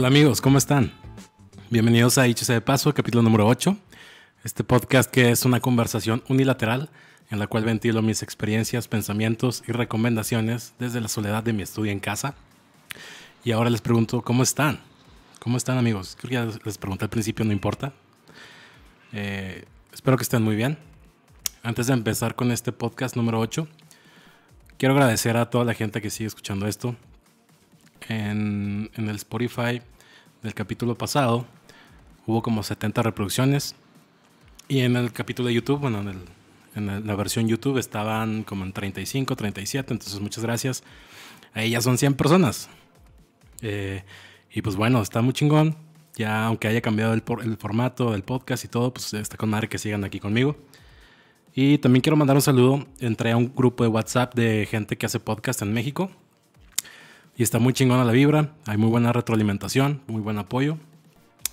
Hola amigos, ¿cómo están? Bienvenidos a Dicho de Paso, capítulo número 8. Este podcast que es una conversación unilateral en la cual ventilo mis experiencias, pensamientos y recomendaciones desde la soledad de mi estudio en casa. Y ahora les pregunto, ¿cómo están? ¿Cómo están amigos? Creo que ya les pregunté al principio, no importa. Eh, espero que estén muy bien. Antes de empezar con este podcast número 8, quiero agradecer a toda la gente que sigue escuchando esto. En, en el Spotify del capítulo pasado hubo como 70 reproducciones. Y en el capítulo de YouTube, bueno, en el en la versión YouTube estaban como en 35, 37, entonces muchas gracias. Ahí ya son 100 personas. Eh, y pues bueno, está muy chingón. Ya aunque haya cambiado el, el, formato del podcast y todo, pues está con madre que sigan aquí conmigo. Y también quiero mandar un saludo. Entré a un grupo de WhatsApp de gente que hace podcast en México. Y está muy chingona la vibra. Hay muy buena retroalimentación, muy buen apoyo.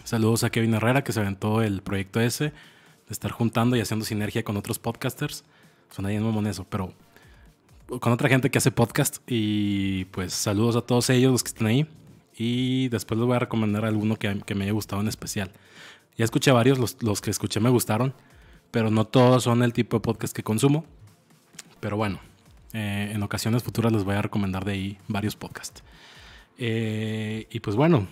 Saludos a Kevin Herrera que se aventó el proyecto ese de estar juntando y haciendo sinergia con otros podcasters. Suena bien mamón eso, pero con otra gente que hace podcast. Y pues saludos a todos ellos los que están ahí. Y después les voy a recomendar alguno que, que me haya gustado en especial. Ya escuché varios, los, los, que escuché me gustaron, pero no todos son el tipo de podcast que consumo. Pero bueno, eh, en ocasiones futuras les voy a recomendar de ahí varios podcasts. Eh, y pues bueno,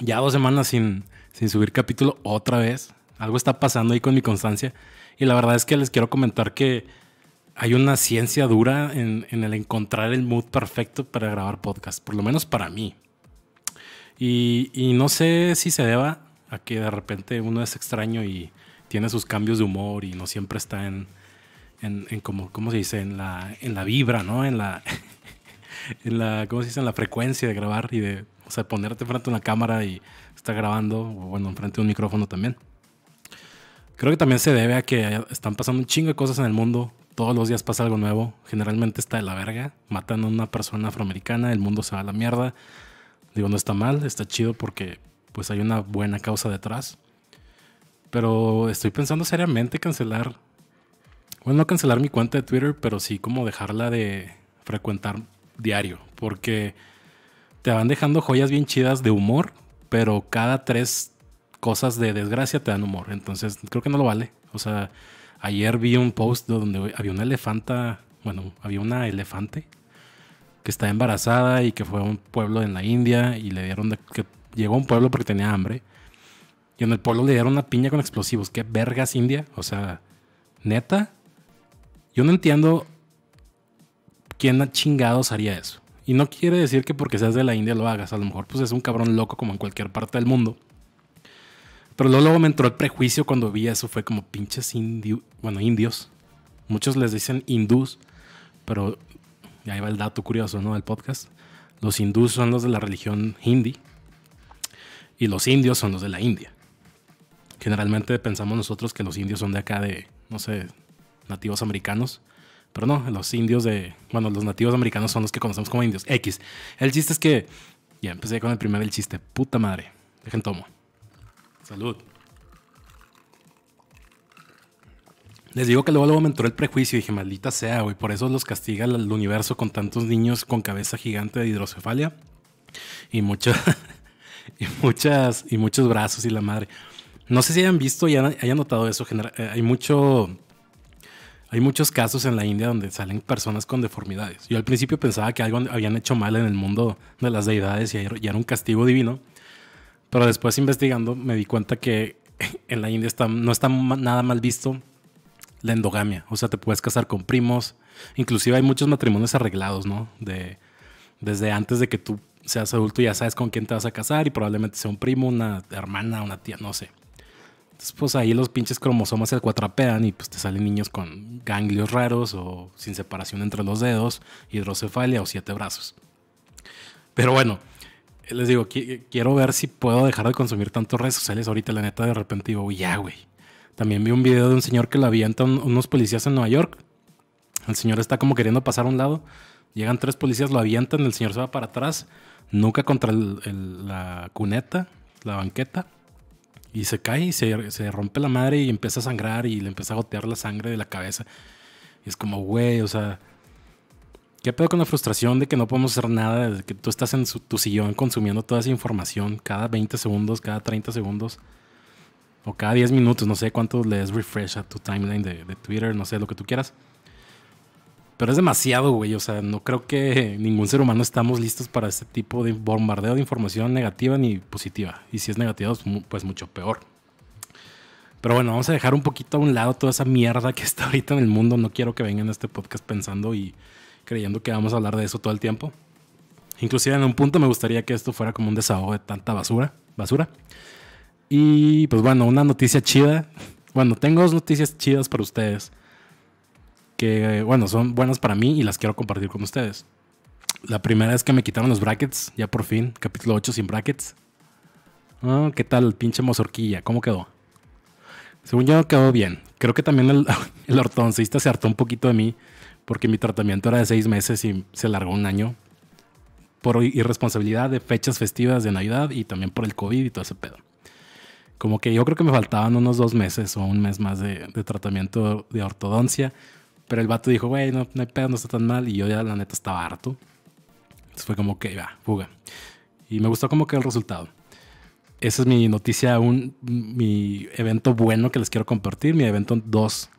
ya dos semanas sin, sin subir capítulo otra vez. Algo está pasando ahí con mi constancia. Y la verdad es que les quiero comentar que hay una ciencia dura en, el encontrar el mood perfecto para grabar podcast, por lo menos para mí. Y, no sé si se deba a que de repente uno es extraño y tiene sus cambios de humor y no siempre está en, en, como, ¿cómo se dice? En la, en la vibra, ¿no? En la, en la, ¿cómo se dice? En la frecuencia de grabar y de, o sea, ponerte frente a una cámara y estar grabando, o bueno, frente a un micrófono también. Creo que también se debe a que están pasando un chingo de cosas en el mundo. Todos los días pasa algo nuevo. Generalmente está de la verga. Matan a una persona afroamericana, el mundo se va a la mierda. Digo, no está mal, está chido porque pues hay una buena causa detrás. Pero estoy pensando seriamente cancelar. Bueno, no cancelar mi cuenta de Twitter, pero sí como dejarla de frecuentar diario. Porque te van dejando joyas bien chidas de humor, pero cada tres cosas de desgracia te dan humor. Entonces, creo que no lo vale. O sea, ayer vi un post donde había una elefanta, bueno, había una elefante que está embarazada y que fue a un pueblo en la India y le dieron que llegó a un pueblo porque tenía hambre. Y en el pueblo le dieron una piña con explosivos. ¿Qué vergas India? O sea, neta. Yo no entiendo quién chingados haría eso. Y no quiere decir que porque seas de la India lo hagas. A lo mejor pues es un cabrón loco como en cualquier parte del mundo. Pero luego, me entró el prejuicio cuando vi eso. Fue como pinches indios. Bueno, indios. Muchos les dicen hindús. Pero ahí va el dato curioso, ¿no? Del podcast. Los hindús son los de la religión hindi. Y los indios son los de la India. Generalmente pensamos nosotros que los indios son de acá de, no sé, nativos americanos. Pero no, los indios de. Bueno, los nativos americanos son los que conocemos como indios. X. El chiste es que. Ya empecé con el primer el chiste. Puta madre. Dejen tomo. Salud. Les digo que luego, luego me entró el prejuicio y dije, maldita sea, güey. Por eso los castiga el universo con tantos niños con cabeza gigante de hidrocefalia. Y, mucho, y, muchas, y muchos brazos y la madre. No sé si hayan visto y hayan notado eso. Eh, hay mucho. Hay muchos casos en la India donde salen personas con deformidades. Yo al principio pensaba que algo habían hecho mal en el mundo de las deidades y era un castigo divino. Pero después investigando me di cuenta que en la India está, no está nada mal visto la endogamia. O sea, te puedes casar con primos. Inclusive hay muchos matrimonios arreglados, ¿no? De, desde antes de que tú seas adulto ya sabes con quién te vas a casar y probablemente sea un primo, una hermana, una tía, no sé. Entonces, pues ahí los pinches cromosomas se cuatrapean y pues te salen niños con ganglios raros o sin separación entre los dedos, hidrocefalia o siete brazos. Pero bueno, les digo, quiero ver si puedo dejar de consumir tantos redes sociales ahorita, la neta, de repente digo, ya, güey. También vi un video de un señor que lo avientan unos policías en Nueva York. El señor está como queriendo pasar a un lado. Llegan tres policías, lo avientan, el señor se va para atrás, nunca contra la cuneta, la banqueta, y se cae y se, se, rompe la madre y empieza a sangrar y le empieza a gotear la sangre de la cabeza. Y es como, güey, o sea, ¿Qué pedo con la frustración de que no podemos hacer nada? De que tú estás en tu sillón consumiendo toda esa información cada 20 segundos, cada 30 segundos o cada 10 minutos, no sé cuánto le des refresh a tu timeline de, de, Twitter, no sé, lo que tú quieras. Pero es demasiado, güey. O sea, no creo que ningún ser humano estamos listos para este tipo de bombardeo de información negativa ni positiva. Y si es negativa, pues mucho peor. Pero bueno, vamos a dejar un poquito a un lado toda esa mierda que está ahorita en el mundo. No quiero que vengan a este podcast pensando y creyendo que vamos a hablar de eso todo el tiempo. Inclusive en un punto me gustaría que esto fuera como un desahogo de tanta basura. basura. Y pues bueno, una noticia chida. Bueno, tengo dos noticias chidas para ustedes. Que bueno, son buenas para mí y las quiero compartir con ustedes. La primera es que me quitaron los brackets, ya por fin, capítulo 8 sin brackets. Oh, ¿Qué tal, pinche mozorquilla? ¿Cómo quedó? Según yo quedó bien. Creo que también el, el ortodoncista se hartó un poquito de mí porque mi tratamiento era de seis meses y se largó un año por irresponsabilidad de fechas festivas de Navidad y también por el COVID y todo ese pedo. Como que yo creo que me faltaban unos dos meses o un mes más de, tratamiento de ortodoncia, pero el vato dijo, güey, no, no, hay pedo, no está tan mal y yo ya la neta estaba harto. Entonces fue como que, va, fuga. Y me gustó como que el resultado. Esa es mi noticia, un, mi evento bueno que les quiero compartir, mi evento 2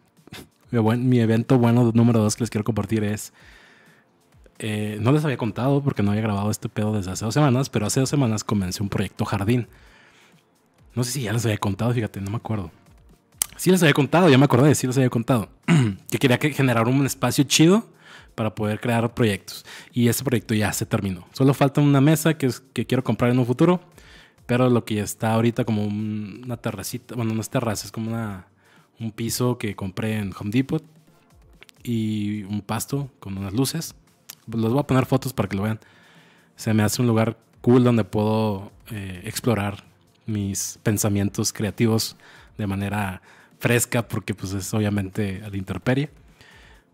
mi, evento bueno número dos que les quiero compartir es. Eh, no les había contado porque no había grabado este pedo desde hace dos semanas, pero hace dos semanas comencé un proyecto jardín. No sé si ya les había contado, fíjate, no me acuerdo. Sí les había contado, ya me acordé, sí les había contado. que quería que generar un espacio chido para poder crear proyectos. Y ese proyecto ya se terminó. Solo falta una mesa que, que quiero comprar en un futuro. Pero lo que ya está ahorita como una terracita, bueno, no es terraza, es como una un piso que compré en Home Depot y un pasto con unas luces. Les voy a poner fotos para que lo vean. Se me hace un lugar cool donde puedo eh, explorar mis pensamientos creativos de manera fresca porque pues es obviamente a la intemperie.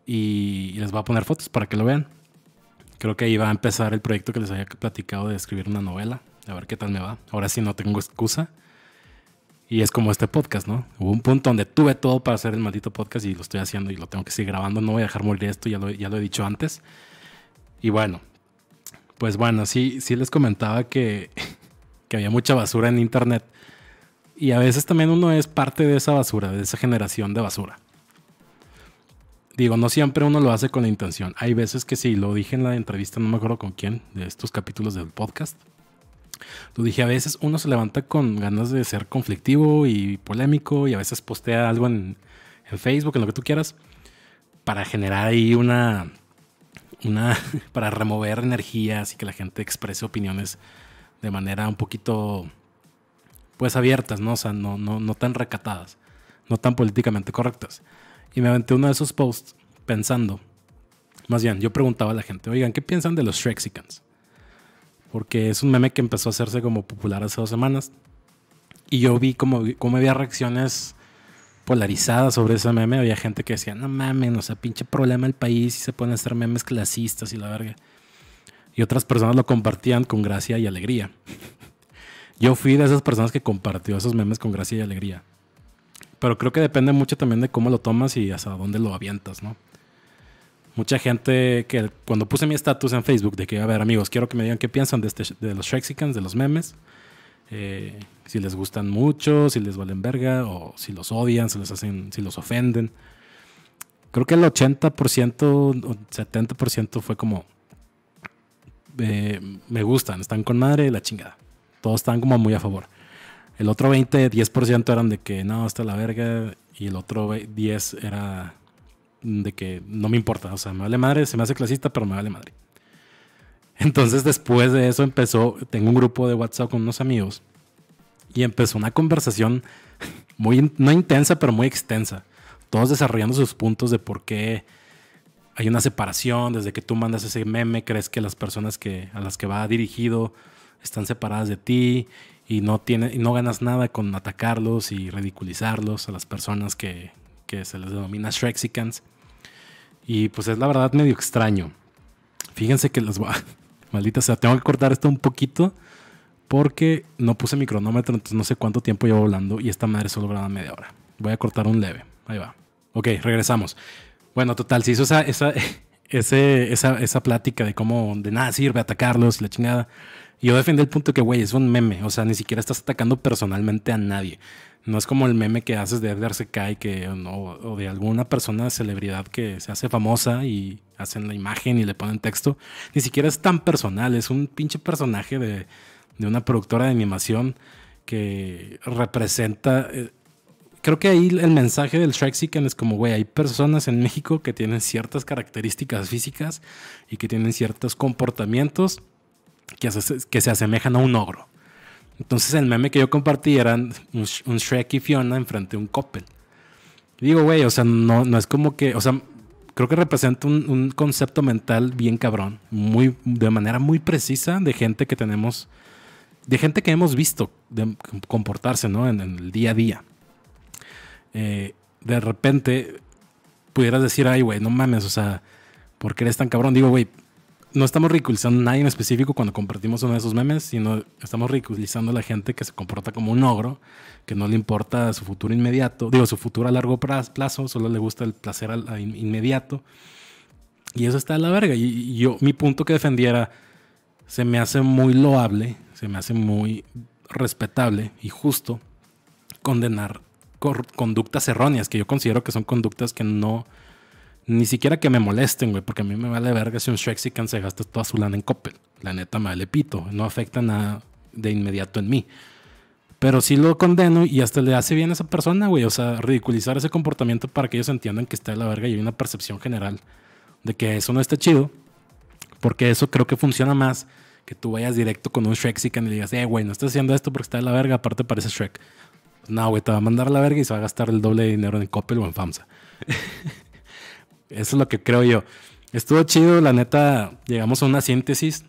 Y, les voy a poner fotos para que lo vean. Creo que ahí va a empezar el proyecto que les había platicado de escribir una novela. A ver qué tal me va. Ahora sí no tengo excusa. Y es como este podcast, ¿no? Hubo un punto donde tuve todo para hacer el maldito podcast y lo estoy haciendo y lo tengo que seguir grabando. No voy a dejar morir esto, ya lo, ya lo he dicho antes. Y bueno, pues bueno, sí, sí les comentaba que, que había mucha basura en internet. Y a veces también uno es parte de esa basura, de esa generación de basura. Digo, no siempre uno lo hace con la intención. Hay veces que sí, lo dije en la entrevista, no me acuerdo con quién, de estos capítulos del podcast lo dije, a veces uno se levanta con ganas de ser conflictivo y polémico y a veces postea algo en, Facebook, en lo que tú quieras, para generar ahí una, una, para remover energías y que la gente exprese opiniones de manera un poquito, pues abiertas, ¿no? O sea, no, no, no tan recatadas, no tan políticamente correctas. Y me aventé uno de esos posts pensando, más bien, yo preguntaba a la gente, oigan, ¿qué piensan de los Shrexicans? porque es un meme que empezó a hacerse como popular hace dos semanas. Y yo vi como, como había reacciones polarizadas sobre ese meme. Había gente que decía, no mames, o sea, pinche problema el país y se pueden hacer memes clasistas y la verga. Y otras personas lo compartían con gracia y alegría. Yo fui de esas personas que compartió esos memes con gracia y alegría. Pero creo que depende mucho también de cómo lo tomas y hasta dónde lo avientas, ¿no? mucha gente que cuando puse mi estatus en Facebook de que, a ver, amigos, quiero que me digan qué piensan de, este, de los Shrexicans, de los memes. Eh, si les gustan mucho, si les valen verga, o si los odian, si, les hacen, si los ofenden. Creo que el 80% o 70% fue como, eh, me gustan, están con madre la chingada. Todos están como muy a favor. El otro 20, 10% eran de que no, está la verga. Y el otro 10 era de que no me importa, o sea, me vale madre, se me hace clasista, pero me vale madre. Entonces después de eso empezó, tengo un grupo de WhatsApp con unos amigos y empezó una conversación muy, no intensa, pero muy extensa. Todos desarrollando sus puntos de por qué hay una separación, desde que tú mandas ese meme, crees que las personas que, a las que va dirigido están separadas de ti y no, tiene, y no ganas nada con atacarlos y ridiculizarlos a las personas que, que se les denomina Shrexicans. Y pues es la verdad medio extraño. Fíjense que va. Maldita sea, tengo que cortar esto un poquito porque no puse mi cronómetro, entonces no sé cuánto tiempo llevo hablando y esta madre solo graba media hora. Voy a cortar un leve. Ahí va. Ok, regresamos. Bueno, total, se hizo esa, esa, ese, esa, esa plática de cómo de nada sirve atacarlos y la chingada. Yo defendí el punto que, güey, es un meme. O sea, ni siquiera estás atacando personalmente a nadie. No es como el meme que haces de Edgar Secai que, o de alguna persona celebridad que se hace famosa y hacen la imagen y le ponen texto. Ni siquiera es tan personal. Es un pinche personaje de, de una productora de animación que representa. Eh, creo que ahí el mensaje del Shrek Seeker es como, güey, hay personas en México que tienen ciertas características físicas y que tienen ciertos comportamientos que, que se asemejan a un ogro. Entonces el meme que yo compartí era un, Shrek y Fiona enfrente de un Coppel. Digo, güey, o sea, no, no es como que, o sea, creo que representa un, concepto mental bien cabrón, muy, de manera muy precisa de gente que tenemos, de gente que hemos visto comportarse, ¿no? En, el día a día. Eh, de repente pudieras decir, ay, güey, no mames, o sea, ¿por qué eres tan cabrón? Digo, güey, no estamos ridiculizando a nadie en específico cuando compartimos uno de esos memes, sino estamos ridiculizando a la gente que se comporta como un ogro, que no le importa su futuro inmediato, digo, su futuro a largo plazo, solo le gusta el placer inmediato. Y eso está a la verga. Y, yo, mi punto que defendiera, se me hace muy loable, se me hace muy respetable y justo condenar conductas erróneas, que yo considero que son conductas que no ni siquiera que me molesten, güey, porque a mí me vale verga si un Shrexican se gasta toda su lana en Coppel. La neta me vale pito. No afecta nada de inmediato en mí. Pero sí lo condeno y hasta le hace bien a esa persona, güey. O sea, ridiculizar ese comportamiento para que ellos entiendan que está de la verga y hay una percepción general de que eso no está chido. Porque eso creo que funciona más que tú vayas directo con un Shrexican y le digas, eh, güey, no estás haciendo esto porque está de la verga, aparte parece Shrek. No, güey, te va a mandar a la verga y se va a gastar el doble de dinero en Coppel o en FAMSA. Eso es lo que creo yo. Estuvo chido, la neta, llegamos a una síntesis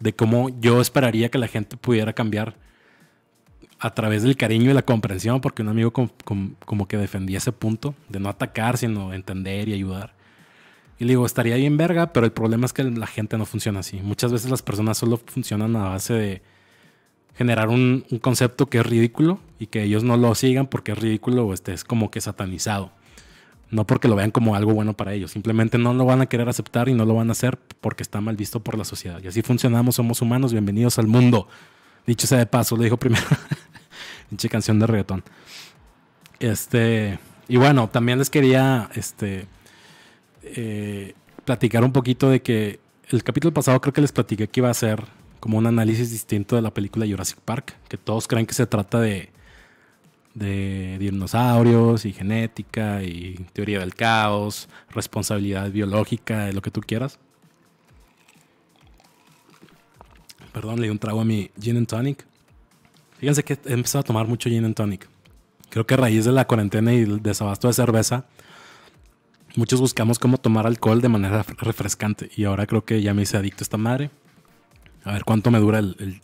de cómo yo esperaría que la gente pudiera cambiar a través del cariño y la comprensión, porque un amigo como que defendía ese punto de no atacar, sino entender y ayudar. Y le digo, estaría bien verga, pero el problema es que la gente no funciona así. Muchas veces las personas solo funcionan a base de generar un, concepto que es ridículo y que ellos no lo sigan porque es ridículo o este, es como que satanizado. No porque lo vean como algo bueno para ellos, simplemente no lo van a querer aceptar y no lo van a hacer porque está mal visto por la sociedad. Y así funcionamos, somos humanos, bienvenidos al mundo. Dicho sea de paso, lo dijo primero. Pinche canción de reggaetón. Este, y bueno, también les quería este, eh, platicar un poquito de que el capítulo pasado creo que les platiqué que iba a ser como un análisis distinto de la película Jurassic Park, que todos creen que se trata de de dinosaurios y genética y teoría del caos, responsabilidad biológica, lo que tú quieras. Perdón, le di un trago a mi gin and tonic. Fíjense que he empezado a tomar mucho gin and tonic. Creo que a raíz de la cuarentena y el desabasto de cerveza, muchos buscamos cómo tomar alcohol de manera refrescante. Y ahora creo que ya me hice adicto a esta madre. A ver cuánto me dura el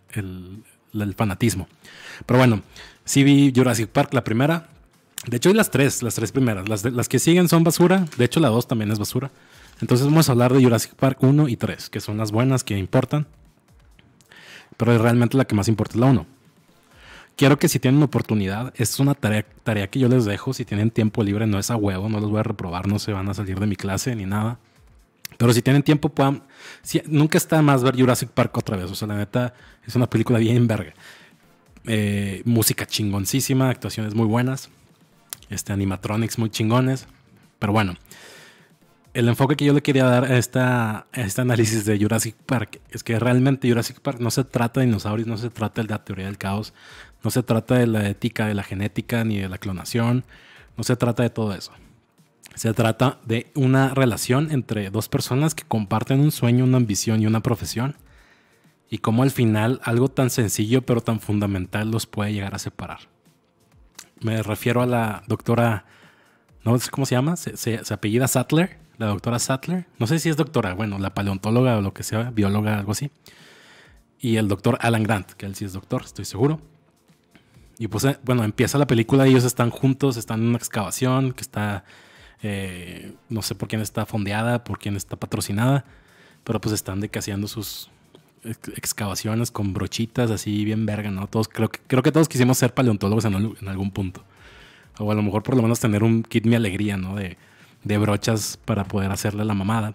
fanatismo. Pero bueno, sí vi Jurassic Park, la primera. De hecho, hay las tres, las tres primeras. Las, las que siguen son basura. De hecho, la dos también es basura. Entonces vamos a hablar de Jurassic Park 1 y 3, que son las buenas que importan. Pero realmente la que más importa es la 1. Quiero que si tienen oportunidad, es una tarea, tarea que yo les dejo. Si tienen tiempo libre, no es a huevo, no los voy a reprobar, no se van a salir de mi clase ni nada. Pero si tienen tiempo, puedan. nunca está más ver Jurassic Park otra vez. O sea, la neta es una película bien verga. Eh, música chingoncísima, actuaciones muy buenas, este, animatronics muy chingones. Pero bueno, el enfoque que yo le quería dar a, esta, este análisis de Jurassic Park es que realmente Jurassic Park no se trata de dinosaurios, no se trata de la teoría del caos, no se trata de la ética de la genética ni de la clonación, no se trata de todo eso. Se trata de una relación entre dos personas que comparten un sueño, una ambición y una profesión y cómo al final algo tan sencillo pero tan fundamental los puede llegar a separar. Me refiero a la doctora, no sé cómo se llama, se, apellida Sattler, la doctora Sattler, no sé si es doctora, bueno, la paleontóloga o lo que sea, bióloga, algo así. Y el doctor Alan Grant, que él sí es doctor, estoy seguro. Y pues, eh, bueno, empieza la película y ellos están juntos, están en una excavación que está, eh, no sé por quién está fondeada, por quién está patrocinada, pero pues están decaseando sus, excavaciones con brochitas así bien verga, ¿no? Todos, creo, que, creo que todos quisimos ser paleontólogos en, algún punto. O a lo mejor por lo menos tener un kit mi alegría, ¿no? De, brochas para poder hacerle la mamada.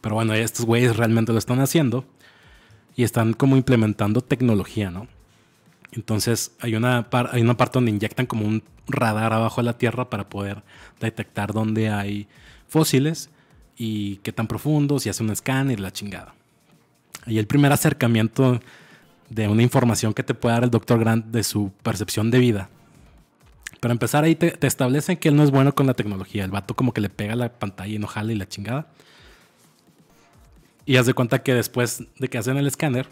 Pero bueno, estos güeyes realmente lo están haciendo y están como implementando tecnología, ¿no? Entonces hay una, hay una parte donde inyectan como un radar abajo de la tierra para poder detectar dónde hay fósiles y qué tan profundos y hace un escáner y la chingada. Y el primer acercamiento de una información que te puede dar el doctor Grant de su percepción de vida. Para empezar ahí te, te, establecen que él no es bueno con la tecnología. El vato como que le pega la pantalla y no jala y la chingada. Y haz de cuenta que después de que hacen el escáner,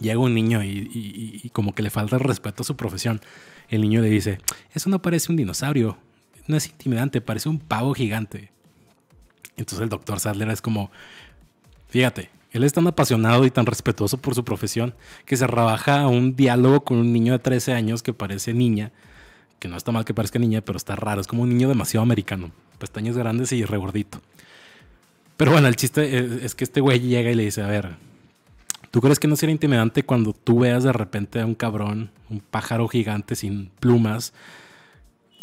llega un niño y, como que le falta el respeto a su profesión. El niño le dice, eso no parece un dinosaurio, no es intimidante, parece un pavo gigante. Entonces el doctor Sadler es como, fíjate, él es tan apasionado y tan respetuoso por su profesión que se rebaja a un diálogo con un niño de 13 años que parece niña, que no está mal que parezca niña, pero está raro, es como un niño demasiado americano, pestañas grandes y regordito. Pero bueno, el chiste es que este güey llega y le dice, a ver, ¿Tú crees que no sería intimidante cuando tú veas de repente a un cabrón, un pájaro gigante sin plumas,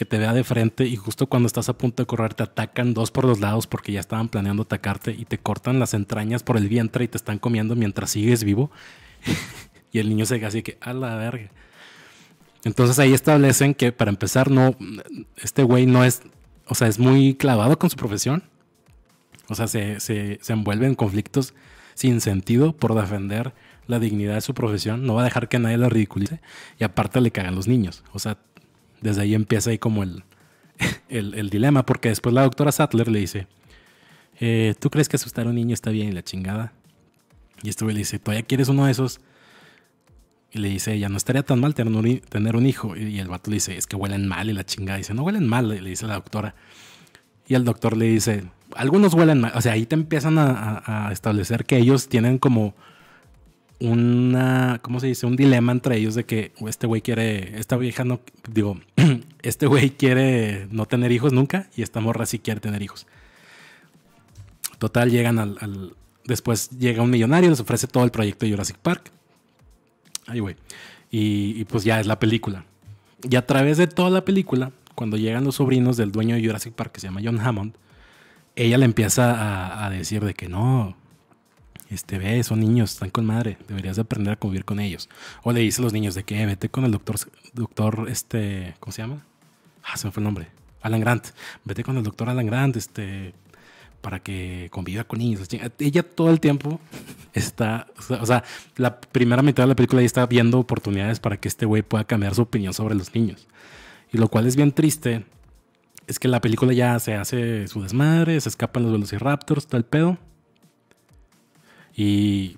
que te vea de frente y justo cuando estás a punto de correr te atacan dos por los lados porque ya estaban planeando atacarte y te cortan las entrañas por el vientre y te están comiendo mientras sigues vivo? y el niño se queda así que, a la verga. Entonces ahí establecen que para empezar, no, este güey no es, o sea, es muy clavado con su profesión. O sea, se, se, se envuelve en conflictos sin sentido por defender la dignidad de su profesión, no va a dejar que nadie la ridiculice y aparte le cagan los niños. O sea, desde ahí empieza ahí como el, el, dilema, porque después la doctora Sattler le dice, eh, ¿tú crees que asustar a un niño está bien y la chingada? Y este güey le dice, ¿todavía quieres uno de esos? Y le dice, ya no estaría tan mal tener un, tener un hijo. Y el vato le dice, es que huelen mal y la chingada. Dice, no huelen mal, le dice la doctora. Y el doctor le dice, algunos huelen mal. O sea, ahí te empiezan a, establecer que ellos tienen como una, ¿cómo se dice? Un dilema entre ellos de que este güey quiere, esta vieja no, digo, este güey quiere no tener hijos nunca y esta morra sí quiere tener hijos. Total, llegan al, después llega un millonario, les ofrece todo el proyecto de Jurassic Park. Ahí, güey. Y, pues ya es la película. Y a través de toda la película, cuando llegan los sobrinos del dueño de Jurassic Park, que se llama John Hammond, ella le empieza a, decir de que no, este, ve, son niños, están con madre, deberías de aprender a convivir con ellos. O le dice a los niños de que vete con el doctor, doctor, este, ¿cómo se llama? Ah, se me fue el nombre. Alan Grant. Vete con el doctor Alan Grant, este, para que conviva con ellos. Ella todo el tiempo está, o sea, la primera mitad de la película ella está viendo oportunidades para que este güey pueda cambiar su opinión sobre los niños. Y lo cual es bien triste es que la película ya se hace su desmadre, se escapan los velociraptors, todo el pedo. Y,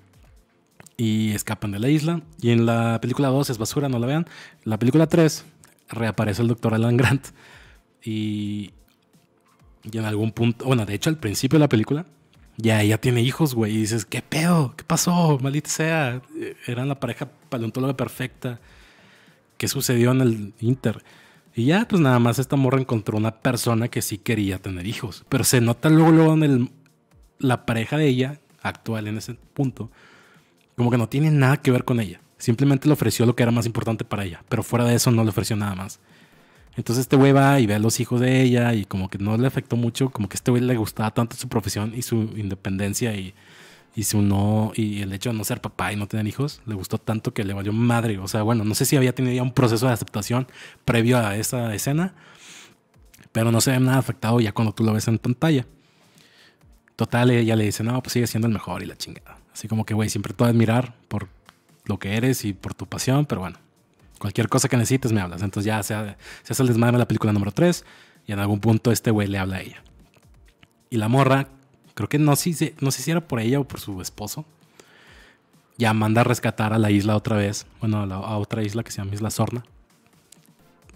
y escapan de la isla. Y en la película 2 es basura, no la vean. La película 3 reaparece el doctor Alan Grant. Y, y en algún punto, bueno, de hecho al principio de la película, ya ella tiene hijos, güey. Y dices, ¿qué pedo? ¿Qué pasó? Maldita sea. Eran la pareja paleontóloga perfecta. ¿Qué sucedió en el Inter? Y ya, pues nada más esta morra encontró una persona que sí quería tener hijos. Pero se nota luego, luego en el, la pareja de ella, actual en ese punto, como que no tiene nada que ver con ella. Simplemente le ofreció lo que era más importante para ella. Pero fuera de eso no le ofreció nada más. Entonces este güey va y ve a los hijos de ella y como que no le afectó mucho, como que este güey le gustaba tanto su profesión y su independencia y y su no, y el hecho de no ser papá y no tener hijos, le gustó tanto que le valió madre. O sea, bueno, no sé si había tenido ya un proceso de aceptación previo a esa escena, pero no se ve nada afectado ya cuando tú lo ves en pantalla. Total, ella le dice, no, pues sigue siendo el mejor y la chingada. Así como que, güey, siempre te voy a admirar por lo que eres y por tu pasión, pero bueno, cualquier cosa que necesites me hablas. Entonces ya se, se hace el desmadre de la película número 3 y en algún punto este güey le habla a ella. Y la morra creo que no sé, no si por ella o por su esposo, ya manda a rescatar a la isla otra vez, bueno, a, otra isla que se llama Isla Sorna.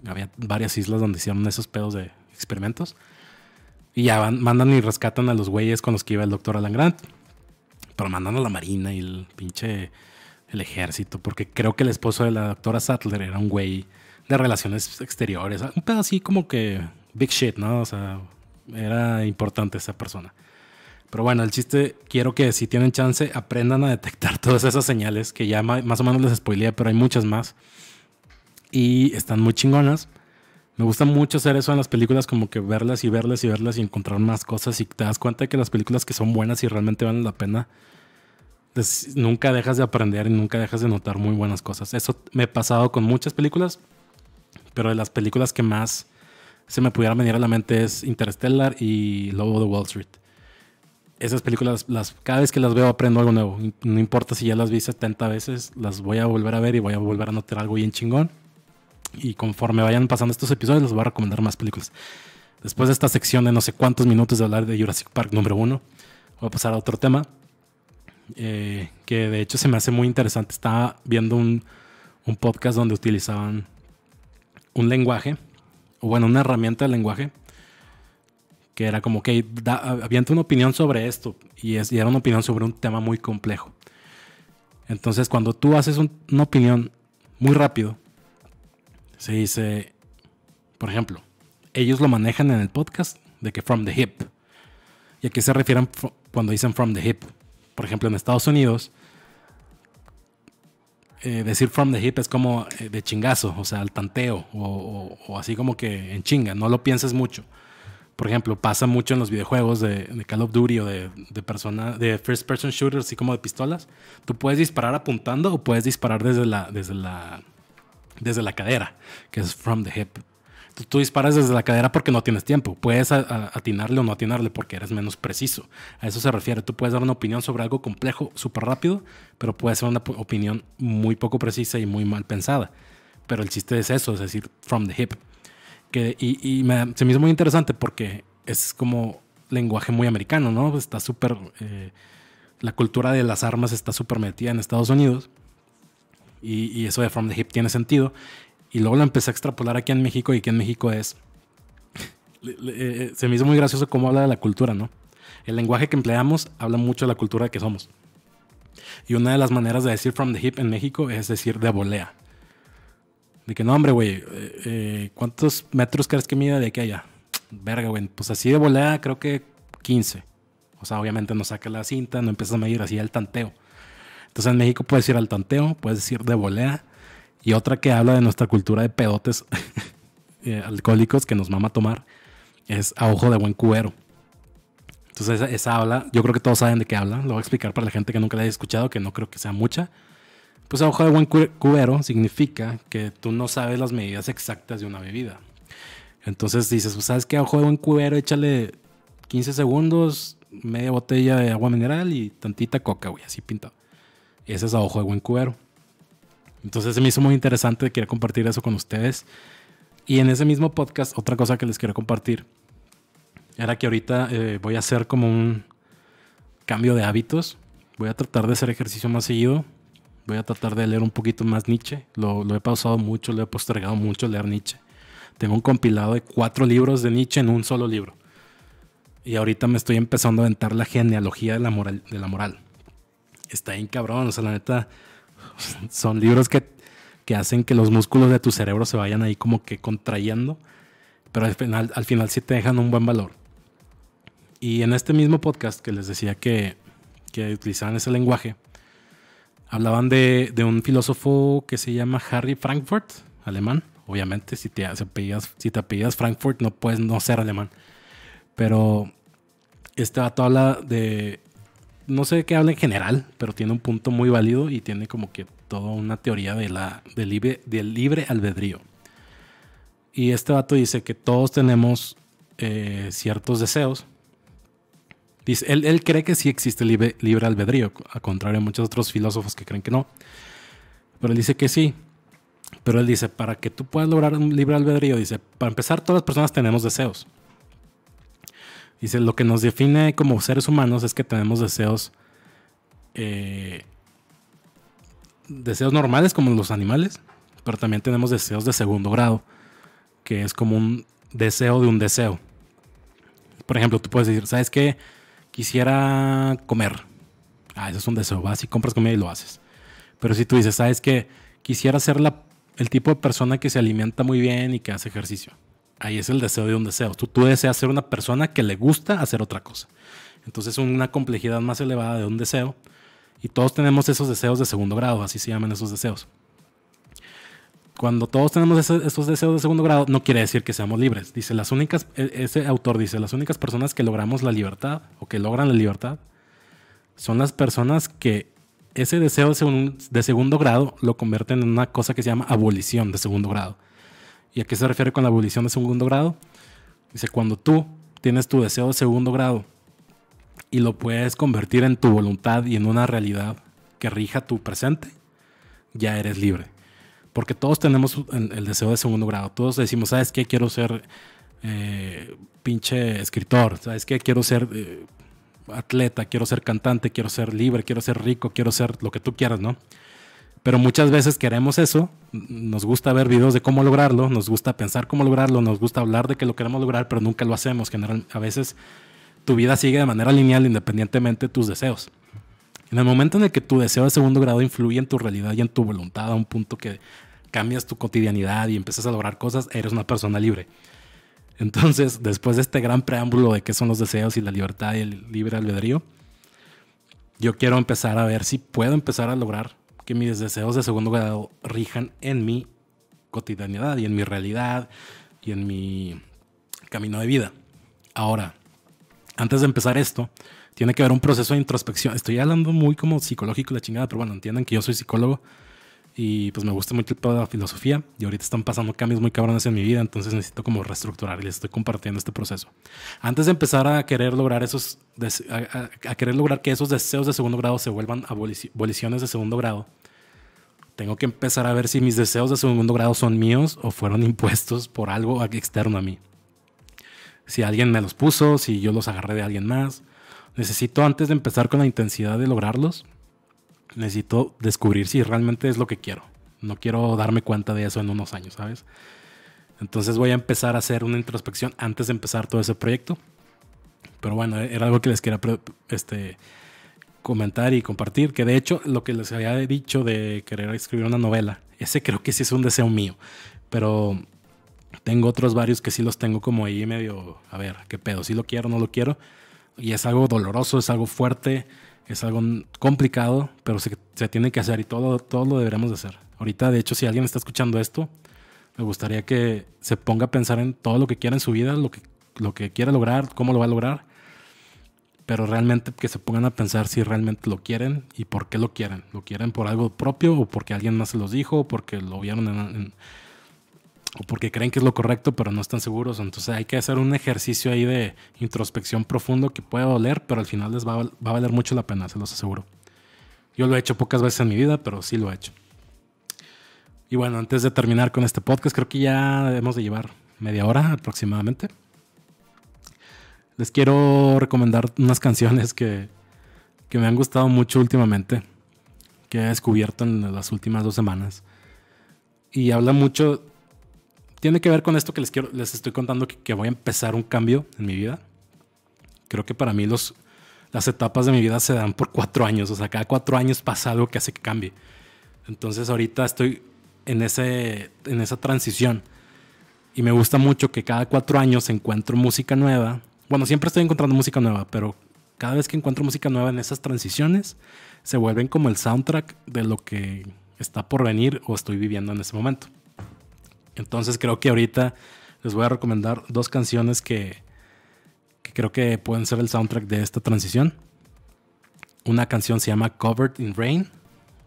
Había varias islas donde hicieron esos pedos de experimentos. Y ya van, mandan y rescatan a los güeyes con los que iba el doctor Alan Grant. Pero mandan a la marina y el pinche el ejército, porque creo que el esposo de la doctora Sattler era un güey de relaciones exteriores. Un pedo así como que big shit, ¿no? O sea, era importante esa persona. Pero bueno, el chiste, quiero que si tienen chance, aprendan a detectar todas esas señales que ya más o menos les spoileé, pero hay muchas más. Y están muy chingonas. Me gusta mucho hacer eso en las películas, como que verlas y verlas y verlas y encontrar más cosas y te das cuenta de que las películas que son buenas y realmente valen la pena, nunca dejas de aprender y nunca dejas de notar muy buenas cosas. Eso me ha pasado con muchas películas, pero de las películas que más se me pudiera venir a la mente es Interstellar y Lobo de Wall Street. Esas películas, las, cada vez que las veo aprendo algo nuevo. No importa si ya las vi 70 veces, las voy a volver a ver y voy a volver a notar algo bien chingón. Y conforme vayan pasando estos episodios, les voy a recomendar más películas. Después de esta sección de no sé cuántos minutos de hablar de Jurassic Park número uno, voy a pasar a otro tema. Eh, que de hecho se me hace muy interesante. Estaba viendo un, un podcast donde utilizaban un lenguaje, o bueno, una herramienta de lenguaje, que era como que avienta una opinión sobre esto, y, es, era una opinión sobre un tema muy complejo. Entonces, cuando tú haces una opinión muy rápido, se dice, por ejemplo, ellos lo manejan en el podcast de que from the hip. ¿Y a qué se refieren cuando dicen from the hip? Por ejemplo, en Estados Unidos, eh, decir from the hip es como eh, de chingazo, o sea, al tanteo, o, así como que en chinga, no lo pienses mucho. Por ejemplo, pasa mucho en los videojuegos de, Call of Duty o de, persona, de first person shooters, así como de pistolas. Tú puedes disparar apuntando o puedes disparar desde la, desde la, desde la cadera, que es from the hip. Tú, disparas desde la cadera porque no tienes tiempo. Puedes atinarle o no atinarle porque eres menos preciso. A eso se refiere. Tú puedes dar una opinión sobre algo complejo súper rápido, pero puede ser una opinión muy poco precisa y muy mal pensada. Pero el chiste es eso, es decir, from the hip. Que, y, se me hizo muy interesante porque es como lenguaje muy americano, ¿no? Está súper... Eh, la cultura de las armas está súper metida en Estados Unidos. Y, eso de From the Hip tiene sentido. Y luego lo empecé a extrapolar aquí en México y aquí en México es... Eh, se me hizo muy gracioso cómo habla de la cultura, ¿no? El lenguaje que empleamos habla mucho de la cultura que somos. Y una de las maneras de decir from the hip en México es decir de volea. De que no, hombre, güey, eh, eh, ¿cuántos metros crees que mide de aquí a allá? Verga, güey. Pues así de volea creo que 15. O sea, obviamente no saca la cinta, no empiezas a medir así el tanteo. Entonces en México puedes decir al tanteo, puedes decir de volea y otra que habla de nuestra cultura de pedotes eh, alcohólicos que nos mama tomar es a ojo de buen cubero. Entonces esa, habla, yo creo que todos saben de qué habla. Lo voy a explicar para la gente que nunca la haya escuchado, que no creo que sea mucha. Pues a ojo de buen cubero significa que tú no sabes las medidas exactas de una bebida. Entonces dices, pues sabes que a ojo de buen cubero échale 15 segundos, media botella de agua mineral y tantita coca, güey, así pintado. Ese es a ojo de buen cubero. Entonces se me hizo muy interesante, quiero compartir eso con ustedes. Y en ese mismo podcast, otra cosa que les quiero compartir era que ahorita eh, voy a hacer como un cambio de hábitos. Voy a tratar de hacer ejercicio más seguido. Voy a tratar de leer un poquito más Nietzsche. Lo, he pausado mucho, lo he postergado mucho leer Nietzsche. Tengo un compilado de cuatro libros de Nietzsche en un solo libro. Y ahorita me estoy empezando a aventar la genealogía de la moral. De la moral. Está bien cabrón, o sea, la neta son libros que, hacen que los músculos de tu cerebro se vayan ahí como que contrayendo, pero al final, al final sí te dejan un buen valor. Y en este mismo podcast que les decía que, que utilizaban ese lenguaje, hablaban de, un filósofo que se llama Harry Frankfurt, alemán. Obviamente, si te, apellidas, si te apellidas Frankfurt, no puedes no ser alemán. Pero este vato habla de no sé qué habla en general, pero tiene un punto muy válido y tiene como que toda una teoría de la, del, libre, albedrío. Y este vato dice que todos tenemos eh, ciertos deseos. Dice, él, cree que sí existe libre, albedrío, a contrario de muchos otros filósofos que creen que no. Pero él dice que sí. Pero él dice, para que tú puedas lograr un libre albedrío, dice, para empezar, todas las personas tenemos deseos. Dice, lo que nos define como seres humanos es que tenemos deseos, eh, deseos normales como los animales, pero también tenemos deseos de segundo grado, que es como un deseo de un deseo. Por ejemplo, tú puedes decir, ¿sabes qué? Quisiera comer. Ah, eso es un deseo. Vas y compras comida y lo haces. Pero si tú dices, ¿sabes qué? Quisiera ser la, el tipo de persona que se alimenta muy bien y que hace ejercicio ahí es el deseo de un deseo. Tú, tú deseas ser una persona que le gusta hacer otra cosa. Entonces, una complejidad más elevada de un deseo. Y todos tenemos esos deseos de segundo grado, así se llaman esos deseos. cuando todos tenemos esos deseos de segundo grado, no quiere decir que seamos libres. Dice, las únicas, e, ese autor dice, las únicas personas que logramos la libertad o que logran la libertad son las personas que ese deseo de segundo grado lo convierten en una cosa que se llama abolición de segundo grado. ¿Y a qué se refiere con la abolición de segundo grado? Dice, cuando tú tienes tu deseo de segundo grado y lo puedes convertir en tu voluntad y en una realidad que rija tu presente, ya eres libre. Porque todos tenemos el deseo de segundo grado. Todos decimos, ¿sabes qué? Quiero ser eh, pinche escritor. ¿Sabes qué? Quiero ser eh, atleta, quiero ser cantante, quiero ser libre, quiero ser rico, quiero ser lo que tú quieras, ¿no? Pero muchas veces queremos eso, nos gusta ver videos de cómo lograrlo, nos gusta pensar cómo lograrlo, nos gusta hablar de que lo queremos lograr, pero nunca lo hacemos. General, a veces tu vida sigue de manera lineal independientemente de tus deseos. En el momento en el que tu deseo de segundo grado influye en tu realidad y en tu voluntad a un punto que cambias tu cotidianidad y empiezas a lograr cosas, eres una persona libre. Entonces, después de este gran preámbulo de qué son los deseos y la libertad y el libre albedrío, yo quiero empezar a ver si puedo empezar a lograr que mis deseos de segundo grado rijan en mi cotidianidad y en mi realidad y en mi camino de vida. Ahora, antes de empezar esto, tiene que haber un proceso de introspección. Estoy hablando muy como psicológico la chingada, pero bueno, entiendan que yo soy psicólogo y pues me gusta mucho de la filosofía y ahorita están pasando cambios muy cabrones en mi vida, entonces necesito como reestructurar y les estoy compartiendo este proceso. Antes de empezar a querer lograr esos, a, querer lograr que esos deseos de segundo grado se vuelvan aboliciones de segundo grado, tengo que empezar a ver si mis deseos de segundo grado son míos o fueron impuestos por algo externo a mí. Si alguien me los puso, si yo los agarré de alguien más. Necesito antes de empezar con la intensidad de lograrlos, necesito descubrir si realmente es lo que quiero. No quiero darme cuenta de eso en unos años, ¿sabes? Entonces voy a empezar a hacer una introspección antes de empezar todo ese proyecto. Pero bueno, era algo que les quería este, comentar y compartir, que de hecho lo que les había dicho de querer escribir una novela, ese creo que sí es un deseo mío, pero tengo otros varios que sí los tengo como ahí medio, a ver, qué pedo, si lo quiero no lo quiero, y es algo doloroso, es algo fuerte, es algo complicado, pero se, se, tiene que hacer y todo, todo lo deberemos de hacer. Ahorita, de hecho, si alguien está escuchando esto, me gustaría que se ponga a pensar en todo lo que quiera en su vida, lo que, lo que quiere lograr, cómo lo va a lograr, pero realmente que se pongan a pensar si realmente lo quieren y por qué lo quieren. ¿Lo quieren por algo propio o porque alguien más se los dijo o porque lo vieron en, o porque creen que es lo correcto pero no están seguros? Entonces hay que hacer un ejercicio ahí de introspección profundo que puede doler, pero al final les va a, va a valer mucho la pena, se los aseguro. Yo lo he hecho pocas veces en mi vida, pero sí lo he hecho. Y bueno, antes de terminar con este podcast, creo que ya debemos de llevar media hora aproximadamente les quiero recomendar unas canciones que, me han gustado mucho últimamente, que he descubierto en las últimas dos semanas. Y habla mucho, tiene que ver con esto que les, quiero, les estoy contando, que, voy a empezar un cambio en mi vida. Creo que para mí los, las etapas de mi vida se dan por cuatro años, o sea, cada cuatro años pasa algo que hace que cambie. Entonces ahorita estoy en, ese, en esa transición. Y me gusta mucho que cada cuatro años encuentro música nueva bueno, siempre estoy encontrando música nueva, pero cada vez que encuentro música nueva en esas transiciones, se vuelven como el soundtrack de lo que está por venir o estoy viviendo en ese momento. Entonces creo que ahorita les voy a recomendar dos canciones que, creo que pueden ser el soundtrack de esta transición. Una canción se llama Covered in Rain,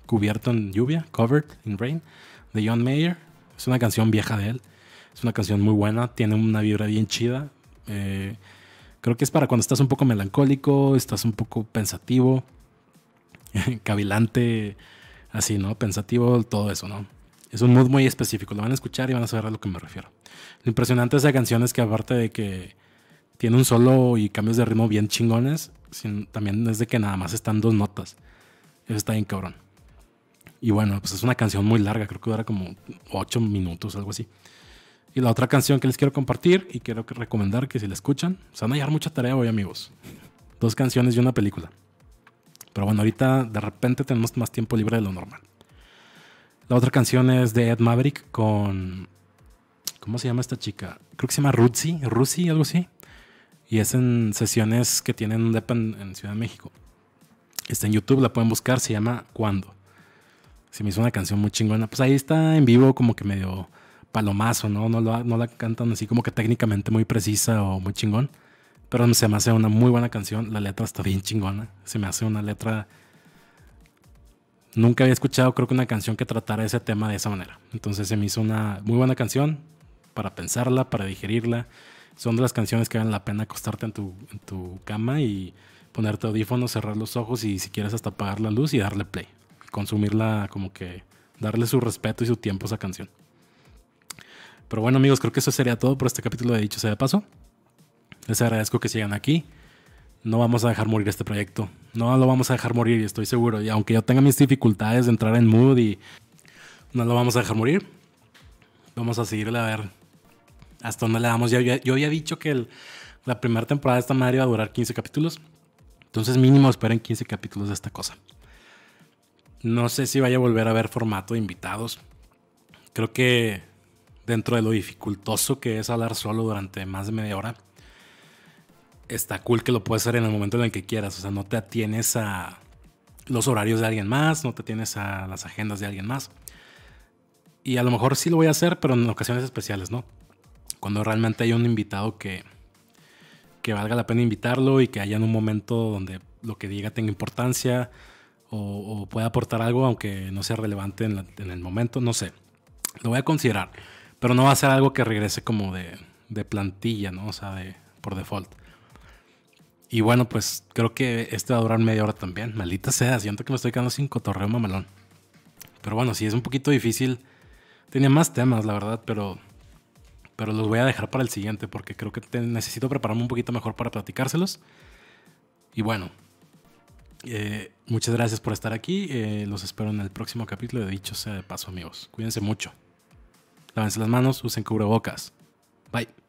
cubierto en lluvia, Covered in Rain, de John Mayer. Es una canción vieja de él. Es una canción muy buena, tiene una vibra bien chida. Eh, Creo que es para cuando estás un poco melancólico, estás un poco pensativo, cavilante, así, ¿no? Pensativo, todo eso, ¿no? Es un mood muy específico, lo van a escuchar y van a saber a lo que me refiero. Lo impresionante de esa canción es que aparte de que tiene un solo y cambios de ritmo bien chingones, también es de que nada más están dos notas. Eso está bien cabrón. Y bueno, pues es una canción muy larga, creo que dura como ocho minutos, algo así. Y la otra canción que les quiero compartir y quiero recomendar que si la escuchan, se van a hallar mucha tarea hoy, amigos. Dos canciones y una película. Pero bueno, ahorita de repente tenemos más tiempo libre de lo normal. La otra canción es de Ed Maverick con. ¿Cómo se llama esta chica? Creo que se llama Ruzi, Ruzi, algo así. Y es en sesiones que tienen un en Ciudad de México. Está en YouTube, la pueden buscar, se llama Cuando. Se me hizo una canción muy chingona. Pues ahí está en vivo como que medio palomazo, ¿no? No, no la cantan así como que técnicamente muy precisa o muy chingón. Pero se me hace una muy buena canción. La letra está bien chingona. Se me hace una letra... Nunca había escuchado creo que una canción que tratara ese tema de esa manera. Entonces se me hizo una muy buena canción para pensarla, para digerirla. Son de las canciones que valen la pena acostarte en tu, en tu cama y ponerte audífonos, cerrar los ojos y si quieres hasta apagar la luz y darle play. Consumirla como que darle su respeto y su tiempo a esa canción. Pero bueno amigos, creo que eso sería todo por este capítulo de Dicho sea de paso. Les agradezco que sigan aquí. No vamos a dejar morir este proyecto. No lo vamos a dejar morir, estoy seguro. Y aunque yo tenga mis dificultades de entrar en mood y no lo vamos a dejar morir, vamos a seguirle a ver hasta dónde le damos. Yo, yo, había dicho que la primera temporada de esta madre iba a durar 15 capítulos. Entonces mínimo esperen 15 capítulos de esta cosa. No sé si vaya a volver a ver formato de invitados. Creo que dentro de lo dificultoso que es hablar solo durante más de media hora, está cool que lo puedes hacer en el momento en el que quieras. O sea, no te atienes a los horarios de alguien más, no te atienes a las agendas de alguien más. Y a lo mejor sí lo voy a hacer, pero en ocasiones especiales, ¿no? Cuando realmente hay un invitado que, que valga la pena invitarlo y que haya en un momento donde lo que diga tenga importancia o, pueda aportar algo, aunque no sea relevante en, en, el momento, no sé. Lo voy a considerar, pero no va a ser algo que regrese como de, de plantilla, ¿no? O sea, de, por default. Y bueno, pues creo que este va a durar media hora también. Maldita sea, siento que me estoy quedando sin cotorreo mamalón. Pero bueno, sí es un poquito difícil. Tenía más temas, la verdad, pero, pero los voy a dejar para el siguiente porque creo que necesito prepararme un poquito mejor para platicárselos. Y bueno, eh, muchas gracias por estar aquí. Eh, los espero en el próximo capítulo de Dicho sea de paso, amigos. Cuídense mucho. Lávense las manos, usen cubrebocas. Bye.